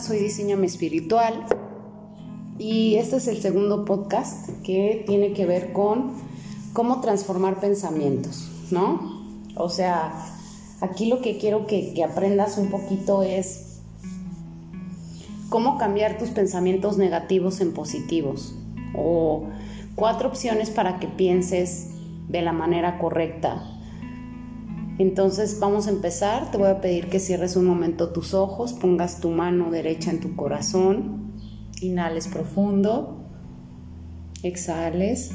Soy Diseñame Espiritual. Y este es el segundo podcast que tiene que ver con cómo transformar pensamientos, ¿no? O sea, aquí lo que quiero que aprendas un poquito es cómo cambiar tus pensamientos negativos en positivos. O cuatro opciones para que pienses de la manera correcta entonces vamos a empezar. Te voy a pedir que cierres un momento tus ojos, pongas tu mano derecha en tu corazón, inhales profundo, exhales.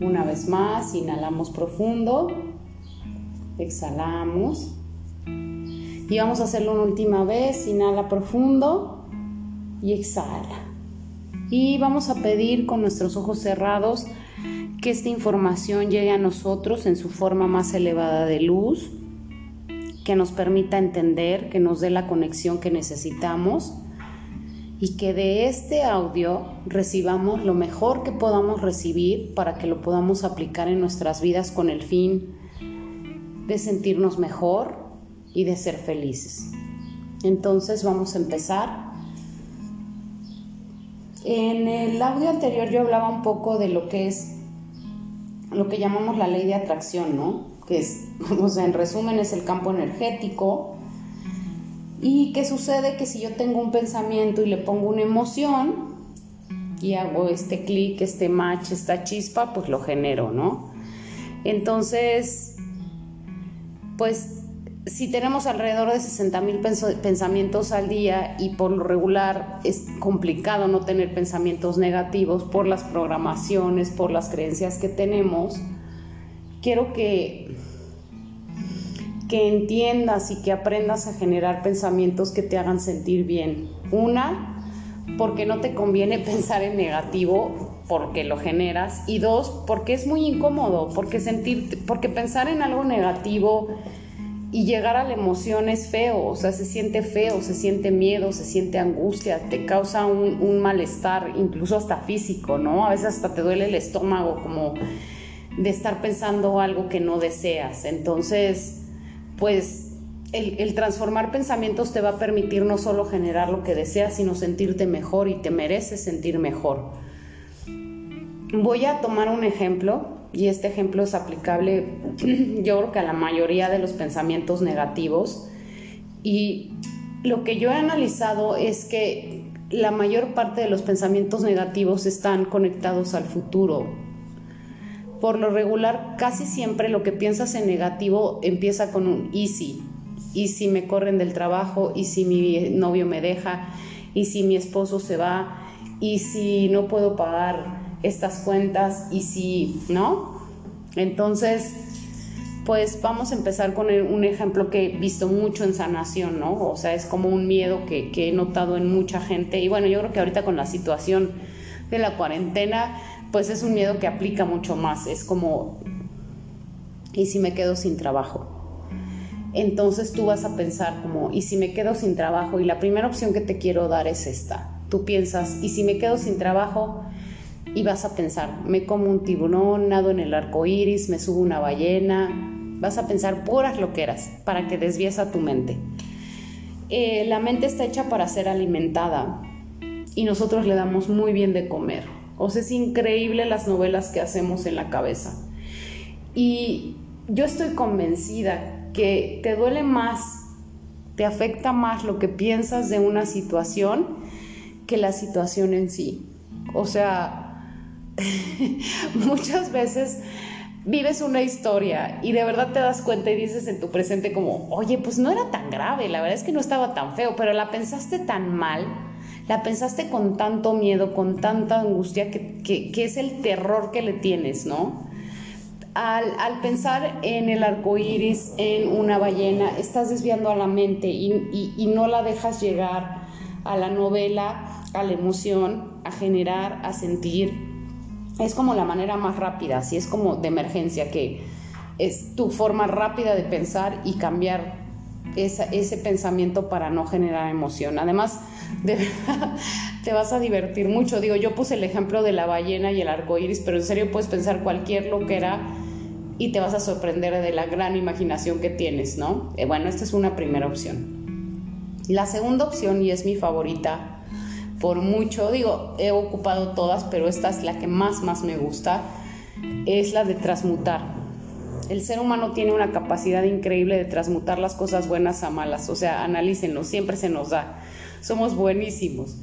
Una vez más, inhalamos profundo, exhalamos. Y vamos a hacerlo una última vez, inhala profundo y exhala. Y vamos a pedir con nuestros ojos cerrados que esta información llegue a nosotros en su forma más elevada de luz, que nos permita entender, que nos dé la conexión que necesitamos y que de este audio recibamos lo mejor que podamos recibir para que lo podamos aplicar en nuestras vidas con el fin de sentirnos mejor y de ser felices. Entonces vamos a empezar. En el audio anterior yo hablaba un poco de lo que es lo que llamamos la ley de atracción, ¿no? Que es, o sea, en resumen es el campo energético. ¿Y qué sucede? Que si yo tengo un pensamiento y le pongo una emoción y hago este clic, este match, esta chispa, pues lo genero, ¿no? Entonces, pues si tenemos alrededor de 60 mil pensamientos al día y por lo regular es complicado no tener pensamientos negativos por las programaciones, por las creencias que tenemos, quiero que, que entiendas y que aprendas a generar pensamientos que te hagan sentir bien. Una, porque no te conviene pensar en negativo porque lo generas y dos, porque es muy incómodo, porque sentir porque pensar en algo negativo y llegar a la emoción es feo, o sea, se siente feo, se siente miedo, se siente angustia, te causa un, malestar, incluso hasta físico, ¿no? A veces hasta te duele el estómago como de estar pensando algo que no deseas. Entonces, pues el, el, transformar pensamientos te va a permitir no solo generar lo que deseas, sino sentirte mejor y te mereces sentir mejor. Voy a tomar un ejemplo y este ejemplo es aplicable yo creo que a la mayoría de los pensamientos negativos. Y lo que yo he analizado es que la mayor parte de los pensamientos negativos están conectados al futuro. Por lo regular, casi siempre lo que piensas en negativo empieza con un y si, y si me corren del trabajo, y si mi novio me deja, y si mi esposo se va, y si no puedo pagar estas cuentas y si, ¿no? Entonces, pues vamos a empezar con un ejemplo que he visto mucho en sanación, ¿no? O sea, es como un miedo que, que he notado en mucha gente. Y bueno, yo creo que ahorita con la situación de la cuarentena, pues es un miedo que aplica mucho más. Es como, ¿y si me quedo sin trabajo? Entonces tú vas a pensar como, ¿y si me quedo sin trabajo? Y la primera opción que te quiero dar es esta. Tú piensas, ¿y si me quedo sin trabajo? Y vas a pensar, me como un tiburón, nado en el arco iris, me subo una ballena. Vas a pensar puras loqueras para que desvíes a tu mente. Eh, la mente está hecha para ser alimentada y nosotros le damos muy bien de comer. O sea, es increíble las novelas que hacemos en la cabeza. Y yo estoy convencida que te duele más, te afecta más lo que piensas de una situación que la situación en sí. O sea, muchas veces vives una historia y de verdad te das cuenta y dices en tu presente como, oye, pues no era tan grave, la verdad es que no estaba tan feo, pero la pensaste tan mal, la pensaste con tanto miedo, con tanta angustia, que, es el terror que le tienes, ¿no? Al, pensar en el arco iris, en una ballena, estás desviando a la mente y, y no la dejas llegar a la novela, a la emoción, a generar, a sentir, es como la manera más rápida, así es como de emergencia, que es tu forma rápida de pensar y cambiar ese pensamiento para no generar emoción. Además, de verdad, te vas a divertir mucho. Digo, yo puse el ejemplo de la ballena y el arco iris, pero en serio puedes pensar cualquier lo que era y te vas a sorprender de la gran imaginación que tienes, ¿no? Eh, bueno, esta es una primera opción. La segunda opción, y es mi favorita por mucho, digo, he ocupado todas, pero esta es la que más, más me gusta, es la de transmutar. El ser humano tiene una capacidad increíble de transmutar las cosas buenas a malas, o sea, analícenlo, siempre se nos da. Somos buenísimos.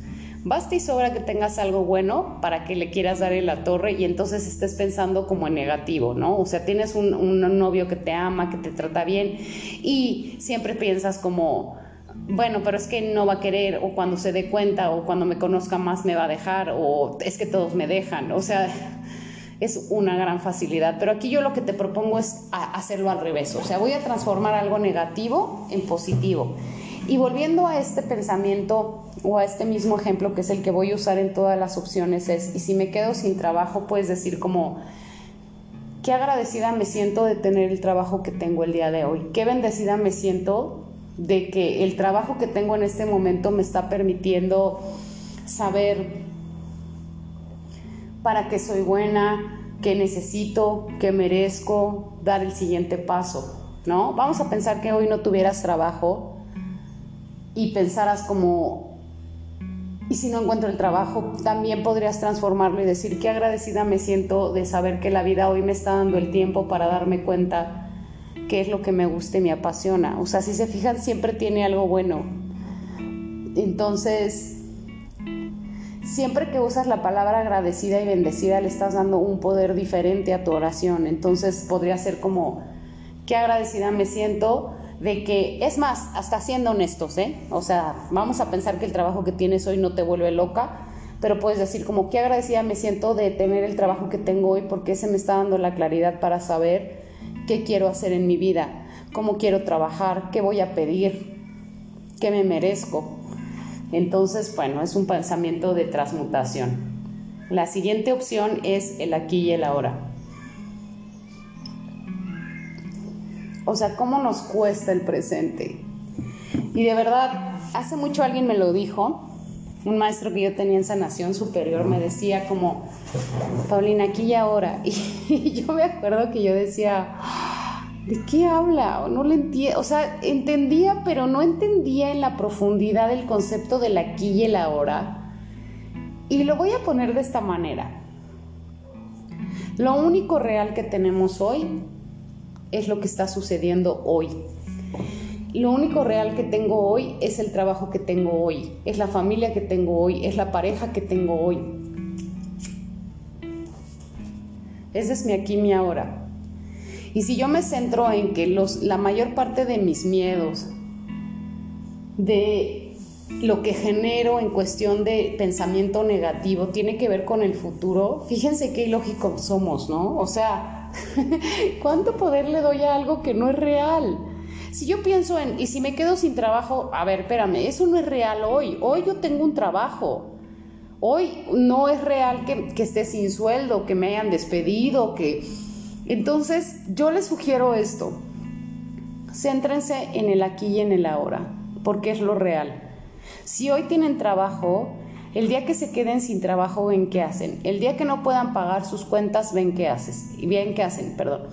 Basta y sobra que tengas algo bueno para que le quieras dar en la torre y entonces estés pensando como en negativo, ¿no? O sea, tienes un, un novio que te ama, que te trata bien y siempre piensas como, bueno, pero es que no va a querer o cuando se dé cuenta o cuando me conozca más me va a dejar o es que todos me dejan, o sea, es una gran facilidad. Pero aquí yo lo que te propongo es hacerlo al revés, o sea, voy a transformar algo negativo en positivo. Y volviendo a este pensamiento o a este mismo ejemplo que es el que voy a usar en todas las opciones es, y si me quedo sin trabajo, puedes decir como, qué agradecida me siento de tener el trabajo que tengo el día de hoy, qué bendecida me siento de que el trabajo que tengo en este momento me está permitiendo saber para qué soy buena, qué necesito, qué merezco, dar el siguiente paso, ¿no? Vamos a pensar que hoy no tuvieras trabajo y pensaras como, y si no encuentro el trabajo, también podrías transformarlo y decir, qué agradecida me siento de saber que la vida hoy me está dando el tiempo para darme cuenta qué es lo que me gusta y me apasiona. O sea, si se fijan, siempre tiene algo bueno. Entonces, siempre que usas la palabra agradecida y bendecida, le estás dando un poder diferente a tu oración. Entonces, podría ser como, qué agradecida me siento de que, es más, hasta siendo honestos, ¿eh? O sea, vamos a pensar que el trabajo que tienes hoy no te vuelve loca, pero puedes decir como, qué agradecida me siento de tener el trabajo que tengo hoy porque ese me está dando la claridad para saber qué quiero hacer en mi vida, cómo quiero trabajar, qué voy a pedir, qué me merezco. Entonces, bueno, es un pensamiento de transmutación. La siguiente opción es el aquí y el ahora. O sea, ¿cómo nos cuesta el presente? Y de verdad, hace mucho alguien me lo dijo, un maestro que yo tenía en sanación superior me decía como, Paulina, aquí y ahora. Y, yo me acuerdo que yo decía, ¿de qué habla? O no le entiendo, o sea, entendía, pero no entendía en la profundidad el concepto del aquí y el ahora. Y lo voy a poner de esta manera. Lo único real que tenemos hoy es lo que está sucediendo hoy. Lo único real que tengo hoy es el trabajo que tengo hoy, es la familia que tengo hoy, es la pareja que tengo hoy. Ese es mi aquí, mi ahora. Y si yo me centro en que los, la mayor parte de mis miedos, de lo que genero en cuestión de pensamiento negativo, tiene que ver con el futuro, fíjense qué ilógicos somos, ¿no? O sea, ¿Cuánto poder le doy a algo que no es real? Si yo pienso en, y si me quedo sin trabajo, a ver, espérame, eso no es real hoy. Hoy yo tengo un trabajo. Hoy no es real que, que esté sin sueldo, que me hayan despedido, que... Entonces, yo les sugiero esto. Céntrense en el aquí y en el ahora, porque es lo real. Si hoy tienen trabajo, el día que se queden sin trabajo, ven qué hacen. El día que no puedan pagar sus cuentas, ven qué haces. Ven qué hacen, perdón.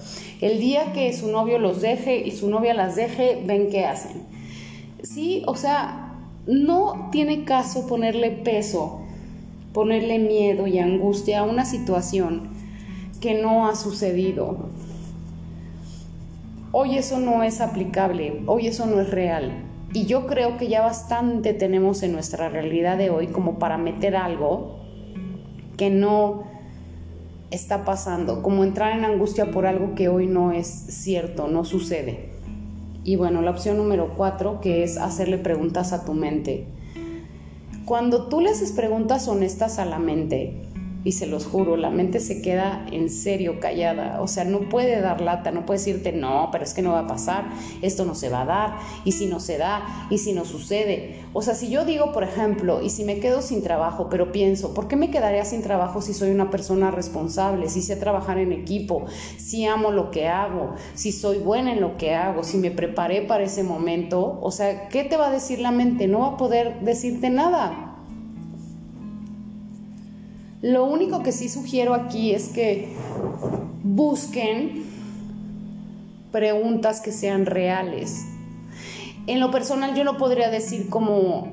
El día que su novio los deje y su novia las deje, ven qué hacen. Sí, o sea, no tiene caso ponerle peso, ponerle miedo y angustia a una situación que no ha sucedido. Hoy eso no es aplicable, hoy eso no es real. Y yo creo que ya bastante tenemos en nuestra realidad de hoy como para meter algo que no está pasando, como entrar en angustia por algo que hoy no es cierto, no sucede. Y bueno, la opción número cuatro, que es hacerle preguntas a tu mente. Cuando tú le haces preguntas honestas a la mente, y se los juro, la mente se queda en serio callada, o sea, no puede dar lata, no puede decirte, no, pero es que no va a pasar, esto no se va a dar, y si no se da, y si no sucede. O sea, si yo digo, por ejemplo, y si me quedo sin trabajo, pero pienso, ¿por qué me quedaría sin trabajo si soy una persona responsable, si sé trabajar en equipo, si amo lo que hago, si soy buena en lo que hago, si me preparé para ese momento? O sea, ¿qué te va a decir la mente? No va a poder decirte nada. Lo único que sí sugiero aquí es que busquen preguntas que sean reales. en lo personal yo no podría decir como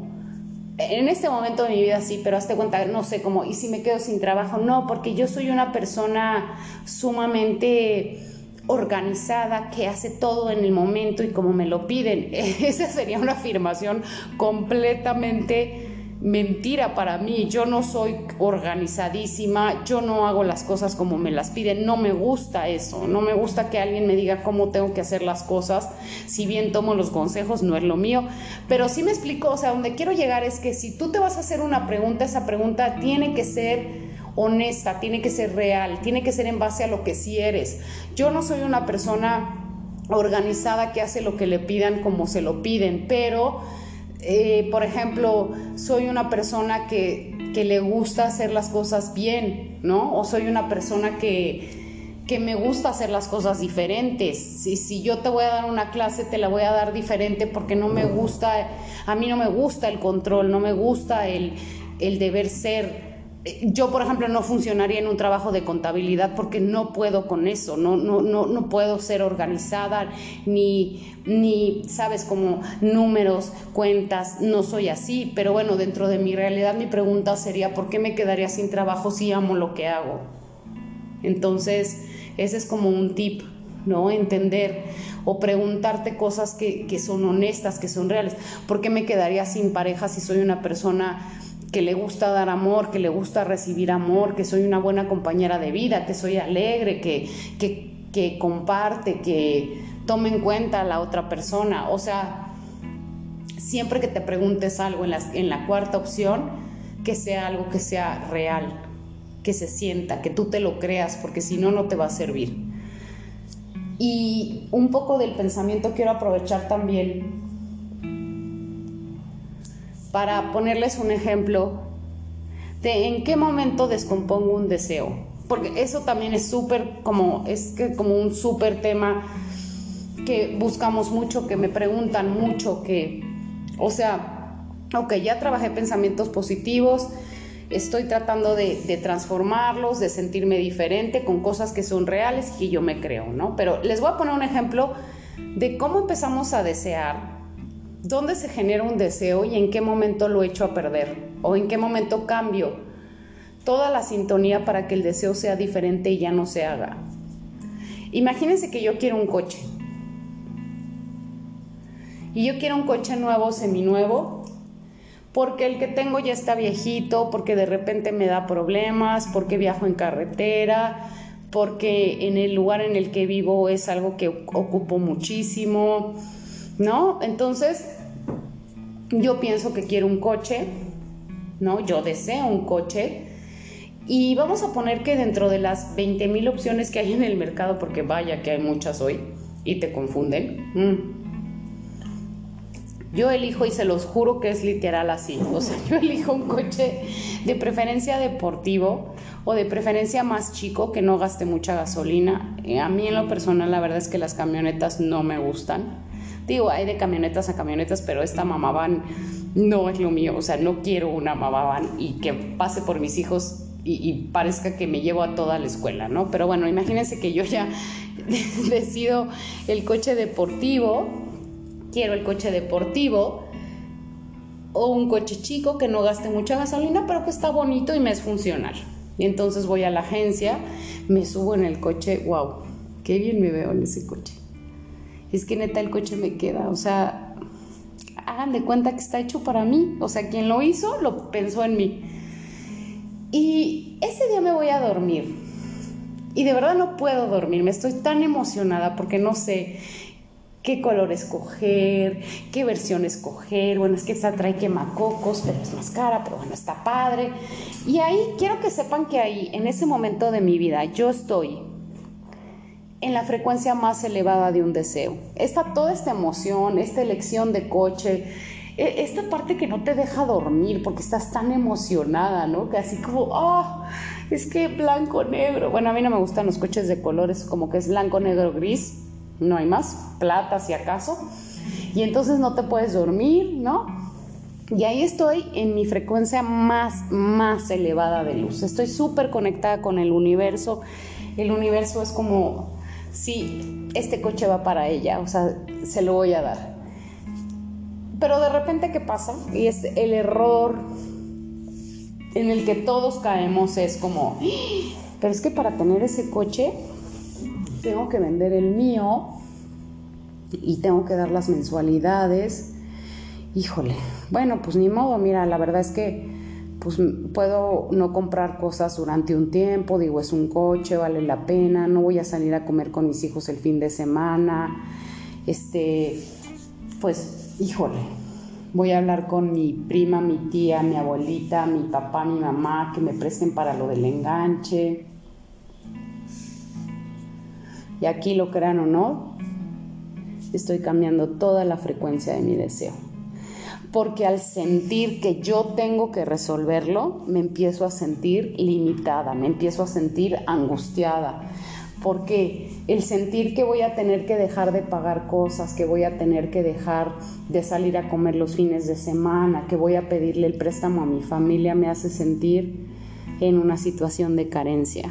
en este momento de mi vida sí, pero hazte cuenta, no sé cómo, y si me quedo sin trabajo, no, porque yo soy una persona sumamente organizada, que hace todo en el momento y como me lo piden. Esa sería una afirmación completamente mentira para mí. Yo no soy organizadísima, yo no hago las cosas como me las piden, no me gusta eso, no me gusta que alguien me diga cómo tengo que hacer las cosas, si bien tomo los consejos, no es lo mío, pero sí me explico, o sea, donde quiero llegar es que si tú te vas a hacer una pregunta, esa pregunta tiene que ser honesta, tiene que ser real, tiene que ser en base a lo que sí eres. Yo no soy una persona organizada que hace lo que le pidan como se lo piden, pero eh, por ejemplo, soy una persona que, le gusta hacer las cosas bien, ¿no? O soy una persona que, que me gusta hacer las cosas diferentes. Si, si yo te voy a dar una clase, te la voy a dar diferente porque no me gusta, a mí no me gusta el control, no me gusta el, el deber ser yo, por ejemplo, no funcionaría en un trabajo de contabilidad porque no puedo con eso, no, no, no, no puedo ser organizada, ni, ni, sabes, como números, cuentas, no soy así, pero bueno, dentro de mi realidad mi pregunta sería, ¿por qué me quedaría sin trabajo si amo lo que hago? Entonces, ese es como un tip, ¿no? Entender o preguntarte cosas que, que son honestas, que son reales. ¿Por qué me quedaría sin pareja si soy una persona que le gusta dar amor, que le gusta recibir amor, que soy una buena compañera de vida, que soy alegre, que, que, comparte, que tome en cuenta a la otra persona. O sea, siempre que te preguntes algo en la, en la cuarta opción, que sea algo que sea real, que se sienta, que tú te lo creas, porque si no, no te va a servir. Y un poco del pensamiento quiero aprovechar también para ponerles un ejemplo de en qué momento descompongo un deseo. Porque eso también es súper como, es que como un súper tema que buscamos mucho, que me preguntan mucho, que, o sea, ok, ya trabajé pensamientos positivos, estoy tratando de, de, transformarlos, de sentirme diferente con cosas que son reales y yo me creo, ¿no? Pero les voy a poner un ejemplo de cómo empezamos a desear ¿Dónde se genera un deseo y en qué momento lo echo a perder? ¿O en qué momento cambio toda la sintonía para que el deseo sea diferente y ya no se haga? Imagínense que yo quiero un coche. Y yo quiero un coche nuevo, seminuevo, porque el que tengo ya está viejito, porque de repente me da problemas, porque viajo en carretera, porque en el lugar en el que vivo es algo que ocupo muchísimo ¿no? Entonces, yo pienso que quiero un coche, ¿no? Yo deseo un coche. Y vamos a poner que dentro de las 20 mil opciones que hay en el mercado, porque vaya que hay muchas hoy y te confunden, mm. yo elijo y se los juro que es literal así. O sea, yo elijo un coche de preferencia deportivo o de preferencia más chico que no gaste mucha gasolina. Eh, a mí en lo personal la verdad es que las camionetas no me gustan. Digo, hay de camionetas a camionetas, pero esta mamá van no es lo mío. O sea, no quiero una mamá van y que pase por mis hijos y, parezca que me llevo a toda la escuela, ¿no? Pero bueno, imagínense que yo ya decido el coche deportivo, quiero el coche deportivo o un coche chico que no gaste mucha gasolina, pero que está bonito y me es funcional. Y entonces voy a la agencia, me subo en el coche, wow, qué bien me veo en ese coche es que neta el coche me queda, o sea, hagan de cuenta que está hecho para mí, o sea, quien lo hizo lo pensó en mí. Y ese día me voy a dormir. Y de verdad no puedo dormir, me estoy tan emocionada porque no sé qué color escoger, qué versión escoger. Bueno, es que esta trae quemacocos, pero es más cara, pero bueno, está padre. Y ahí quiero que sepan que ahí, en ese momento de mi vida, yo estoy en la frecuencia más elevada de un deseo. Está toda esta emoción, esta elección de coche, e, esta parte que no te deja dormir porque estás tan emocionada, ¿no? Que así como, oh, es que blanco, negro. Bueno, a mí no me gustan los coches de colores, como que es blanco, negro, gris, no hay más, plata si acaso. Y entonces no te puedes dormir, ¿no? Y ahí estoy en mi frecuencia más, más elevada de luz. Estoy súper conectada con el universo. El universo es como sí, este coche va para ella, o sea, se lo voy a dar. Pero de repente, ¿qué pasa? Y es el error en el que todos caemos es como, ¡Ah! pero es que para tener ese coche tengo que vender el mío y tengo que dar las mensualidades. Híjole, bueno, pues ni modo, mira, la verdad es que pues puedo no comprar cosas durante un tiempo, digo, es un coche, vale la pena, no voy a salir a comer con mis hijos el fin de semana, este, pues, híjole, voy a hablar con mi prima, mi tía, mi abuelita, mi papá, mi mamá, que me presten para lo del enganche. Y aquí lo crean o no, estoy cambiando toda la frecuencia de mi deseo porque al sentir que yo tengo que resolverlo, me empiezo a sentir limitada, me empiezo a sentir angustiada, porque el sentir que voy a tener que dejar de pagar cosas, que voy a tener que dejar de salir a comer los fines de semana, que voy a pedirle el préstamo a mi familia, me hace sentir en una situación de carencia.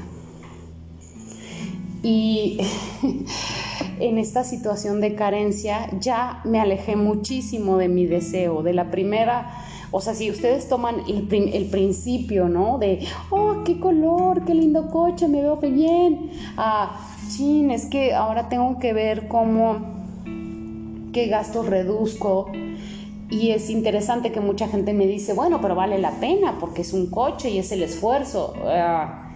Y en esta situación de carencia ya me alejé muchísimo de mi deseo, de la primera, o sea, si ustedes toman el, principio, ¿no? De, oh, qué color, qué lindo coche, me veo bien. Ah, chin, es que ahora tengo que ver cómo, qué gastos reduzco. Y es interesante que mucha gente me dice, bueno, pero vale la pena porque es un coche y es el esfuerzo. Ah,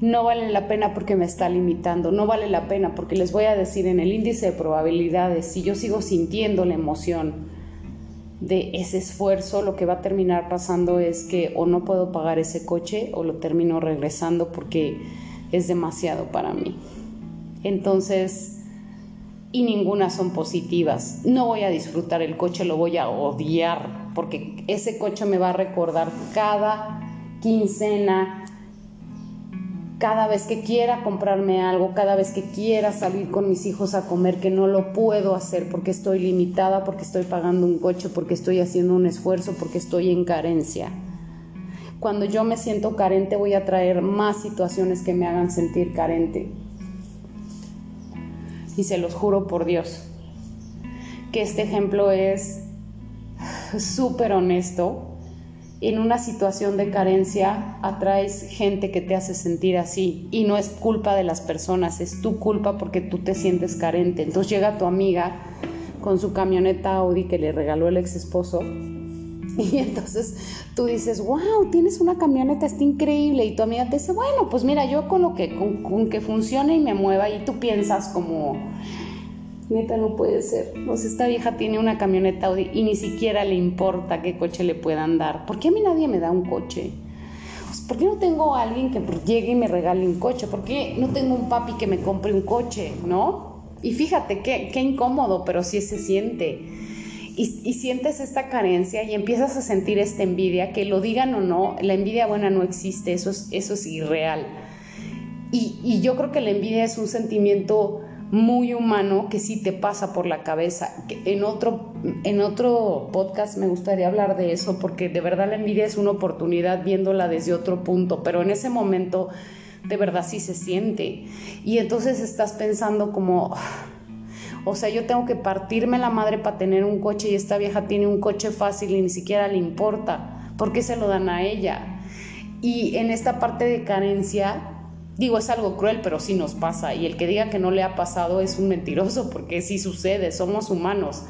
no vale la pena porque me está limitando, no vale la pena porque les voy a decir en el índice de probabilidades, si yo sigo sintiendo la emoción de ese esfuerzo, lo que va a terminar pasando es que o no puedo pagar ese coche o lo termino regresando porque es demasiado para mí. Entonces, y ninguna son positivas. No voy a disfrutar el coche, lo voy a odiar porque ese coche me va a recordar cada quincena, cada vez que quiera comprarme algo, cada vez que quiera salir con mis hijos a comer, que no lo puedo hacer porque estoy limitada, porque estoy pagando un coche, porque estoy haciendo un esfuerzo, porque estoy en carencia. Cuando yo me siento carente voy a traer más situaciones que me hagan sentir carente. Y se los juro por Dios, que este ejemplo es súper honesto en una situación de carencia atraes gente que te hace sentir así y no es culpa de las personas, es tu culpa porque tú te sientes carente. Entonces llega tu amiga con su camioneta Audi que le regaló el ex esposo y entonces tú dices, wow, tienes una camioneta, está increíble. Y tu amiga te dice, bueno, pues mira, yo con lo que, con, con que funcione y me mueva. Y tú piensas como, Neta, no puede ser. O esta vieja tiene una camioneta Audi y ni siquiera le importa qué coche le puedan dar. ¿Por qué a mí nadie me da un coche? ¿Por qué no tengo a alguien que llegue y me regale un coche? ¿Por qué no tengo un papi que me compre un coche? ¿No? Y fíjate qué, qué incómodo, pero sí se siente. Y, y, sientes esta carencia y empiezas a sentir esta envidia, que lo digan o no, la envidia buena no existe, eso es, eso es irreal. Y, y yo creo que la envidia es un sentimiento muy humano que sí te pasa por la cabeza. En otro, en otro podcast me gustaría hablar de eso porque de verdad la envidia es una oportunidad viéndola desde otro punto, pero en ese momento de verdad sí se siente. Y entonces estás pensando como, o sea, yo tengo que partirme la madre para tener un coche y esta vieja tiene un coche fácil y ni siquiera le importa. ¿Por qué se lo dan a ella? Y en esta parte de carencia, Digo, es algo cruel, pero sí nos pasa. Y el que diga que no le ha pasado es un mentiroso, porque sí sucede, somos humanos.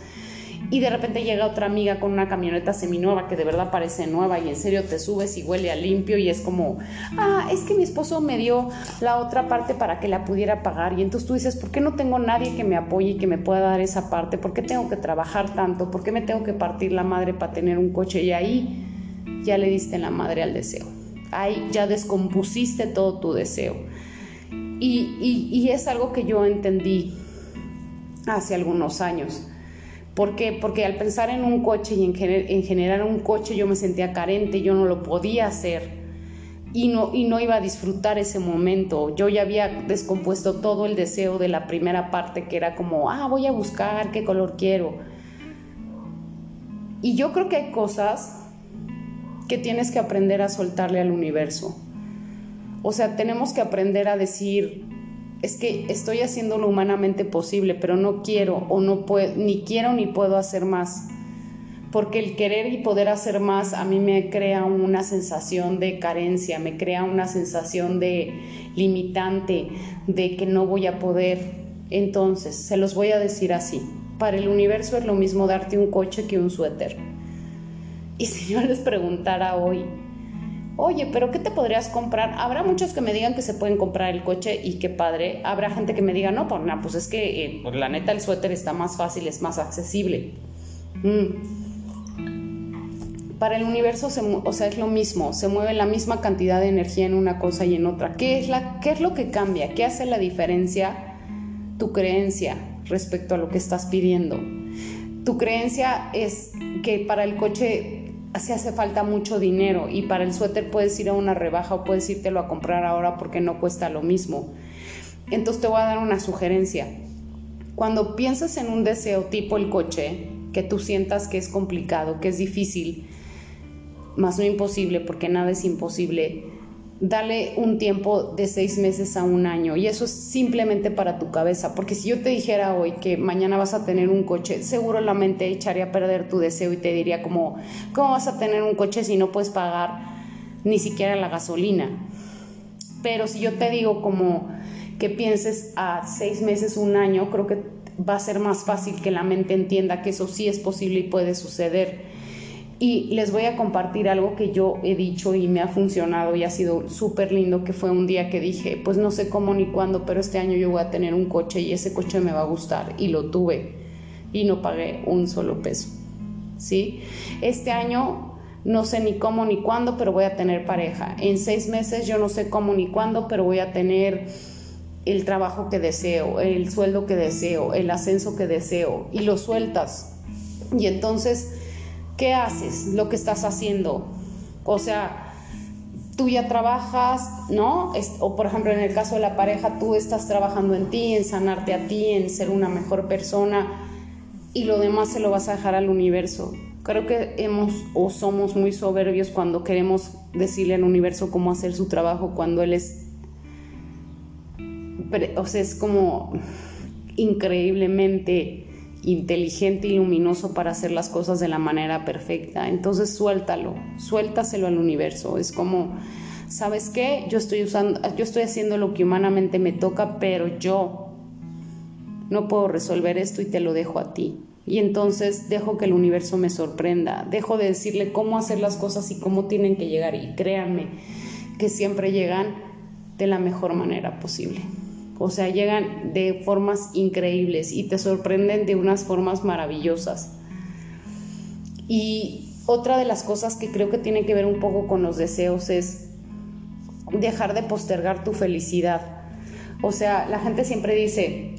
Y de repente llega otra amiga con una camioneta seminueva que de verdad parece nueva y en serio te subes y huele a limpio y es como, ah, es que mi esposo me dio la otra parte para que la pudiera pagar. Y entonces tú dices, ¿por qué no tengo nadie que me apoye y que me pueda dar esa parte? ¿Por qué tengo que trabajar tanto? ¿Por qué me tengo que partir la madre para tener un coche? Y ahí ya le diste la madre al deseo ahí ya descompusiste todo tu deseo. Y, es algo que yo entendí hace algunos años. ¿Por qué? Porque al pensar en un coche y en, en, generar un coche yo me sentía carente, yo no lo podía hacer y no, y no iba a disfrutar ese momento. Yo ya había descompuesto todo el deseo de la primera parte que era como, ah, voy a buscar qué color quiero. Y yo creo que hay cosas que tienes que aprender a soltarle al universo. O sea, tenemos que aprender a decir, es que estoy haciendo lo humanamente posible, pero no quiero o no puedo, ni quiero ni puedo hacer más. porque el querer y poder hacer más a mí me crea una sensación de carencia, me crea una sensación de limitante, de que no voy a poder. Entonces, se los voy a decir así, para el universo es lo mismo darte un coche que un suéter. Y si yo les preguntara hoy, oye, pero ¿qué te podrías comprar? Habrá muchos que me digan que se pueden comprar el coche y qué padre. Habrá gente que me diga, no, pues, pues es que eh, la neta el suéter está más fácil, es más accesible. Mm para el universo o sea, es lo mismo, se mueve la misma cantidad de energía en una cosa y en otra. ¿Qué es, la, ¿Qué es lo que cambia? ¿Qué hace la diferencia? Tu creencia respecto a lo que estás pidiendo. Tu creencia es que para el coche se hace falta mucho dinero y para el suéter puedes ir a una rebaja o puedes írtelo a comprar ahora porque no cuesta lo mismo. Entonces te voy a dar una sugerencia. Cuando piensas en un deseo tipo el coche, que tú sientas que es complicado, que es difícil, más no imposible, porque nada es imposible, dale un tiempo de seis meses a un año y eso es simplemente para tu cabeza, porque si yo te dijera hoy que mañana vas a tener un coche, seguro la mente echaría a perder tu deseo y te diría como, ¿cómo vas a tener un coche si no puedes pagar ni siquiera la gasolina? Pero si yo te digo como que pienses a seis meses, un año, creo que va a ser más fácil que la mente entienda que eso sí es posible y puede suceder y les voy a compartir algo que yo he dicho y me ha funcionado y ha sido súper lindo, que fue un día que dije, pues no sé cómo ni cuándo, pero este año yo voy a tener un coche y ese coche me va a gustar. Y lo tuve y no pagué un solo peso. ¿Sí? Este año no sé ni cómo ni cuándo, pero voy a tener pareja. En seis meses yo no sé cómo ni cuándo, pero voy a tener el trabajo que deseo, el sueldo que deseo, el ascenso que deseo. Y lo sueltas. Y entonces ¿qué haces? Lo que estás haciendo. O sea, tú ya trabajas, ¿no? O por ejemplo, en el caso de la pareja, tú estás trabajando en ti, en sanarte a ti, en ser una mejor persona y lo demás se lo vas a dejar al universo. Creo que hemos o somos muy soberbios cuando queremos decirle al universo cómo hacer su trabajo cuando él es o sea, es como increíblemente inteligente y luminoso para hacer las cosas de la manera perfecta. Entonces suéltalo, suéltaselo al universo. Es como, ¿sabes qué? Yo estoy usando, yo estoy haciendo lo que humanamente me toca, pero yo no puedo resolver esto y te lo dejo a ti. Y entonces dejo que el universo me sorprenda, dejo de decirle cómo hacer las cosas y cómo tienen que llegar. Y créanme que siempre llegan de la mejor manera posible. O sea, llegan de formas increíbles y te sorprenden de unas formas maravillosas. Y otra de las cosas que creo que tiene que ver un poco con los deseos es dejar de postergar tu felicidad. O sea, la gente siempre dice,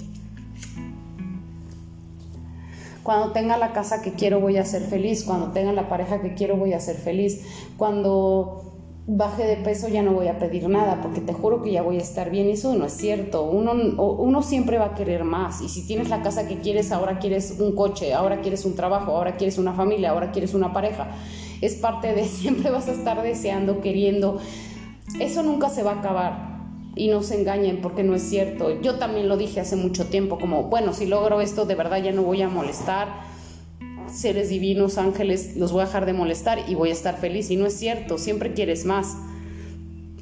cuando tenga la casa que quiero voy a ser feliz, cuando tenga la pareja que quiero voy a ser feliz, cuando baje de peso ya no voy a pedir nada porque te juro que ya voy a estar bien. Eso no es cierto. Uno, uno siempre va a querer más. Y si tienes la casa que quieres, ahora quieres un coche, ahora quieres un trabajo, ahora quieres una familia, ahora quieres una pareja. Es parte de siempre vas a estar deseando, queriendo. Eso nunca se va a acabar. Y no se engañen porque no es cierto. Yo también lo dije hace mucho tiempo, como, bueno, si logro esto, de verdad ya no voy a molestar seres divinos, ángeles, los voy a dejar de molestar y voy a estar feliz. Y no es cierto, siempre quieres más.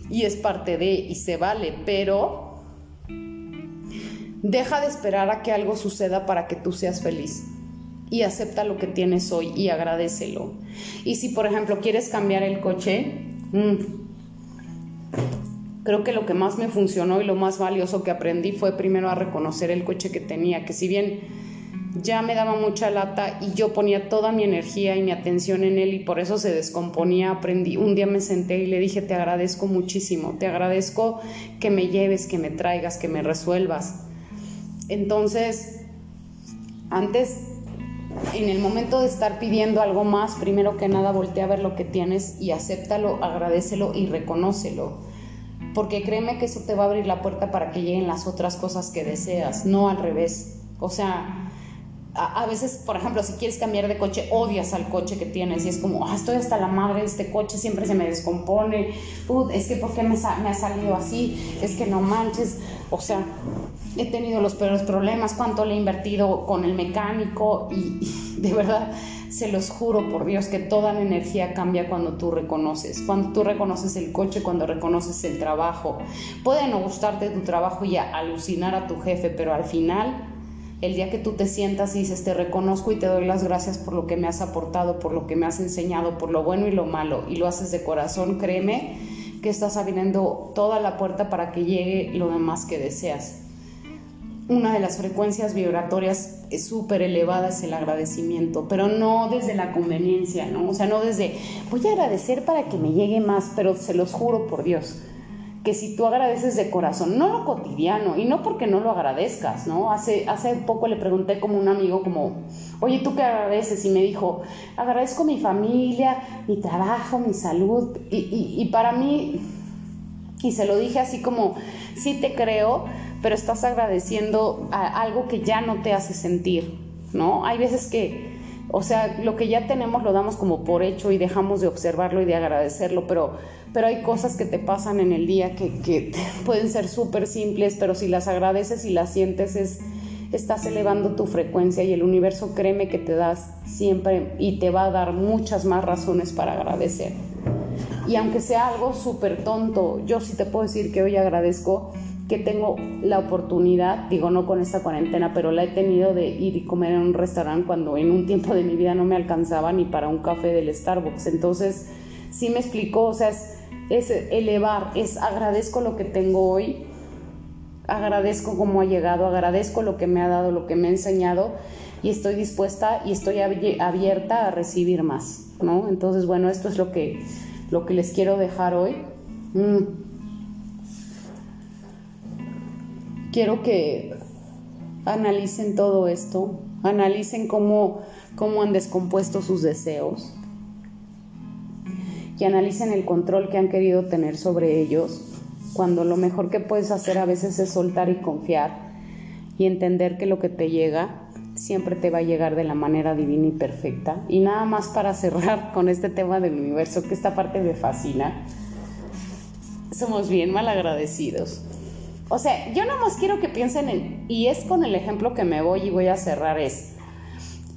Y es parte de, y se vale, pero deja de esperar a que algo suceda para que tú seas feliz. Y acepta lo que tienes hoy y agradecelo. Y si, por ejemplo, quieres cambiar el coche, mm, creo que lo que más me funcionó y lo más valioso que aprendí fue primero a reconocer el coche que tenía, que si bien ya me daba mucha lata y yo ponía toda mi energía y mi atención en él y por eso se descomponía, aprendí, un día me senté y le dije, te agradezco muchísimo, te agradezco que me lleves, que me traigas, que me resuelvas. Entonces, antes, en el momento de estar pidiendo algo más, primero que nada voltea a ver lo que tienes y acéptalo, agradecelo y reconócelo. Porque créeme que eso te va a abrir la puerta para que lleguen las otras cosas que deseas, no al revés. O sea, a, veces, por ejemplo, si quieres cambiar de coche, odias al coche que tienes y es como, ah, estoy hasta la madre de este coche, siempre se me descompone, es que ¿por qué me, ha salido así? Es que no manches, o sea, he tenido los peores problemas, cuánto le he invertido con el mecánico y, de verdad Se los juro por Dios que toda la energía cambia cuando tú reconoces, cuando tú reconoces el coche, cuando reconoces el trabajo. Puede no gustarte tu trabajo y alucinar a tu jefe, pero al final el día que tú te sientas y dices, te reconozco y te doy las gracias por lo que me has aportado, por lo que me has enseñado, por lo bueno y lo malo, y lo haces de corazón, créeme que estás abriendo toda la puerta para que llegue lo demás que deseas. Una de las frecuencias vibratorias súper elevada es el agradecimiento, pero no desde la conveniencia, ¿no? O sea, no desde voy a agradecer para que me llegue más, pero se los juro por Dios que si tú agradeces de corazón, no lo cotidiano, y no porque no lo agradezcas, ¿no? Hace, hace poco le pregunté como un amigo, como, oye, ¿tú qué agradeces? Y me dijo, agradezco mi familia, mi trabajo, mi salud, y, y para mí, y se lo dije así como, sí te creo, pero estás agradeciendo algo que ya no te hace sentir, ¿no? Hay veces que o sea, lo que ya tenemos lo damos como por hecho y dejamos de observarlo y de agradecerlo, pero, pero hay cosas que te pasan en el día que, que pueden ser súper simples, pero si las agradeces y las sientes es, estás elevando tu frecuencia y el universo créeme que te das siempre y te va a dar muchas más razones para agradecer. Y aunque sea algo súper tonto, yo sí te puedo decir que hoy agradezco que tengo la oportunidad, digo no con esta cuarentena, pero la he tenido de ir y comer en un restaurante cuando en un tiempo de mi vida no me alcanzaba ni para un café del Starbucks. Entonces, sí me explicó, o sea, es, elevar, es agradezco lo que tengo hoy, agradezco cómo ha llegado, agradezco lo que me ha dado, lo que me ha enseñado y estoy dispuesta y estoy abierta a recibir más, ¿no? Entonces, bueno, esto es lo que, lo que les quiero dejar hoy. Mm. Quiero que analicen todo esto, analicen cómo, cómo han descompuesto sus deseos y analicen el control que han querido tener sobre ellos, cuando lo mejor que puedes hacer a veces es soltar y confiar y entender que lo que te llega siempre te va a llegar de la manera divina y perfecta. Y nada más para cerrar con este tema del universo, que esta parte me fascina, somos bien mal agradecidos. O sea, yo nada más quiero que piensen en, y es con el ejemplo que me voy y voy a cerrar, es,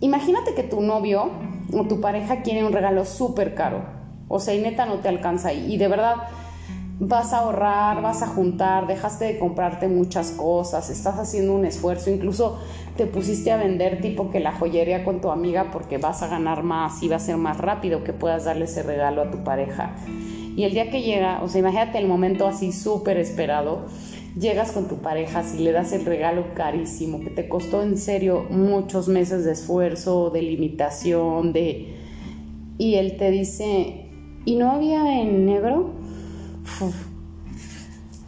imagínate que tu novio o tu pareja quiere un regalo súper caro, o sea, y neta no te alcanza, y, y de verdad vas a ahorrar, vas a juntar, dejaste de comprarte muchas cosas, estás haciendo un esfuerzo, incluso te pusiste a vender tipo que la joyería con tu amiga porque vas a ganar más y va a ser más rápido que puedas darle ese regalo a tu pareja. Y el día que llega, o sea, imagínate el momento así súper esperado, llegas con tu pareja, si le das el regalo carísimo, que te costó en serio muchos meses de esfuerzo, de limitación, de... Y él te dice, ¿y no había en negro?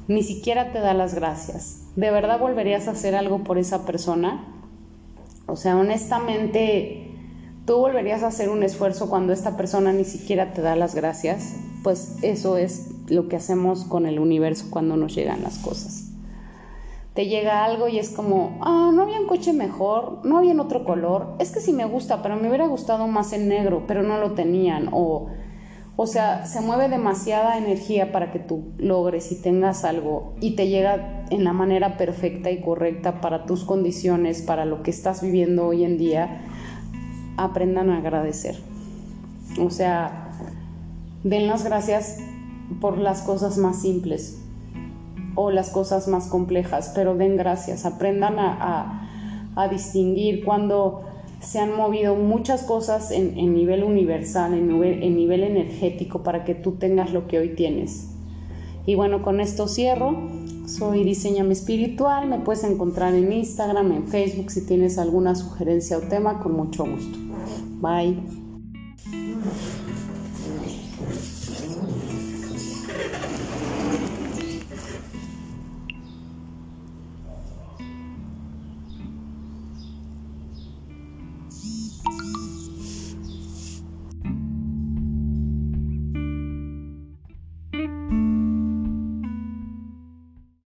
Ni siquiera te da las gracias. ¿De verdad volverías a hacer algo por esa persona? O sea, honestamente, ¿tú volverías a hacer un esfuerzo cuando esta persona ni siquiera te da las gracias? Pues eso es lo que hacemos con el universo cuando nos llegan las cosas. Te llega algo y es como, ah, no había un coche mejor, no había otro color, es que sí me gusta, pero me hubiera gustado más en negro, pero no lo tenían, o, o sea, se mueve demasiada energía para que tú logres y tengas algo y te llega en la manera perfecta y correcta para tus condiciones, para lo que estás viviendo hoy en día, aprendan a agradecer. O sea, den las gracias por las cosas más simples o las cosas más complejas, pero den gracias, aprendan a, distinguir cuando se han movido muchas cosas en, nivel universal, en nivel, en nivel energético, para que tú tengas lo que hoy tienes. Y bueno, con esto cierro. Soy Diseñame Espiritual. Me puedes encontrar en Instagram, en Facebook, si tienes alguna sugerencia o tema, con mucho gusto. Bye.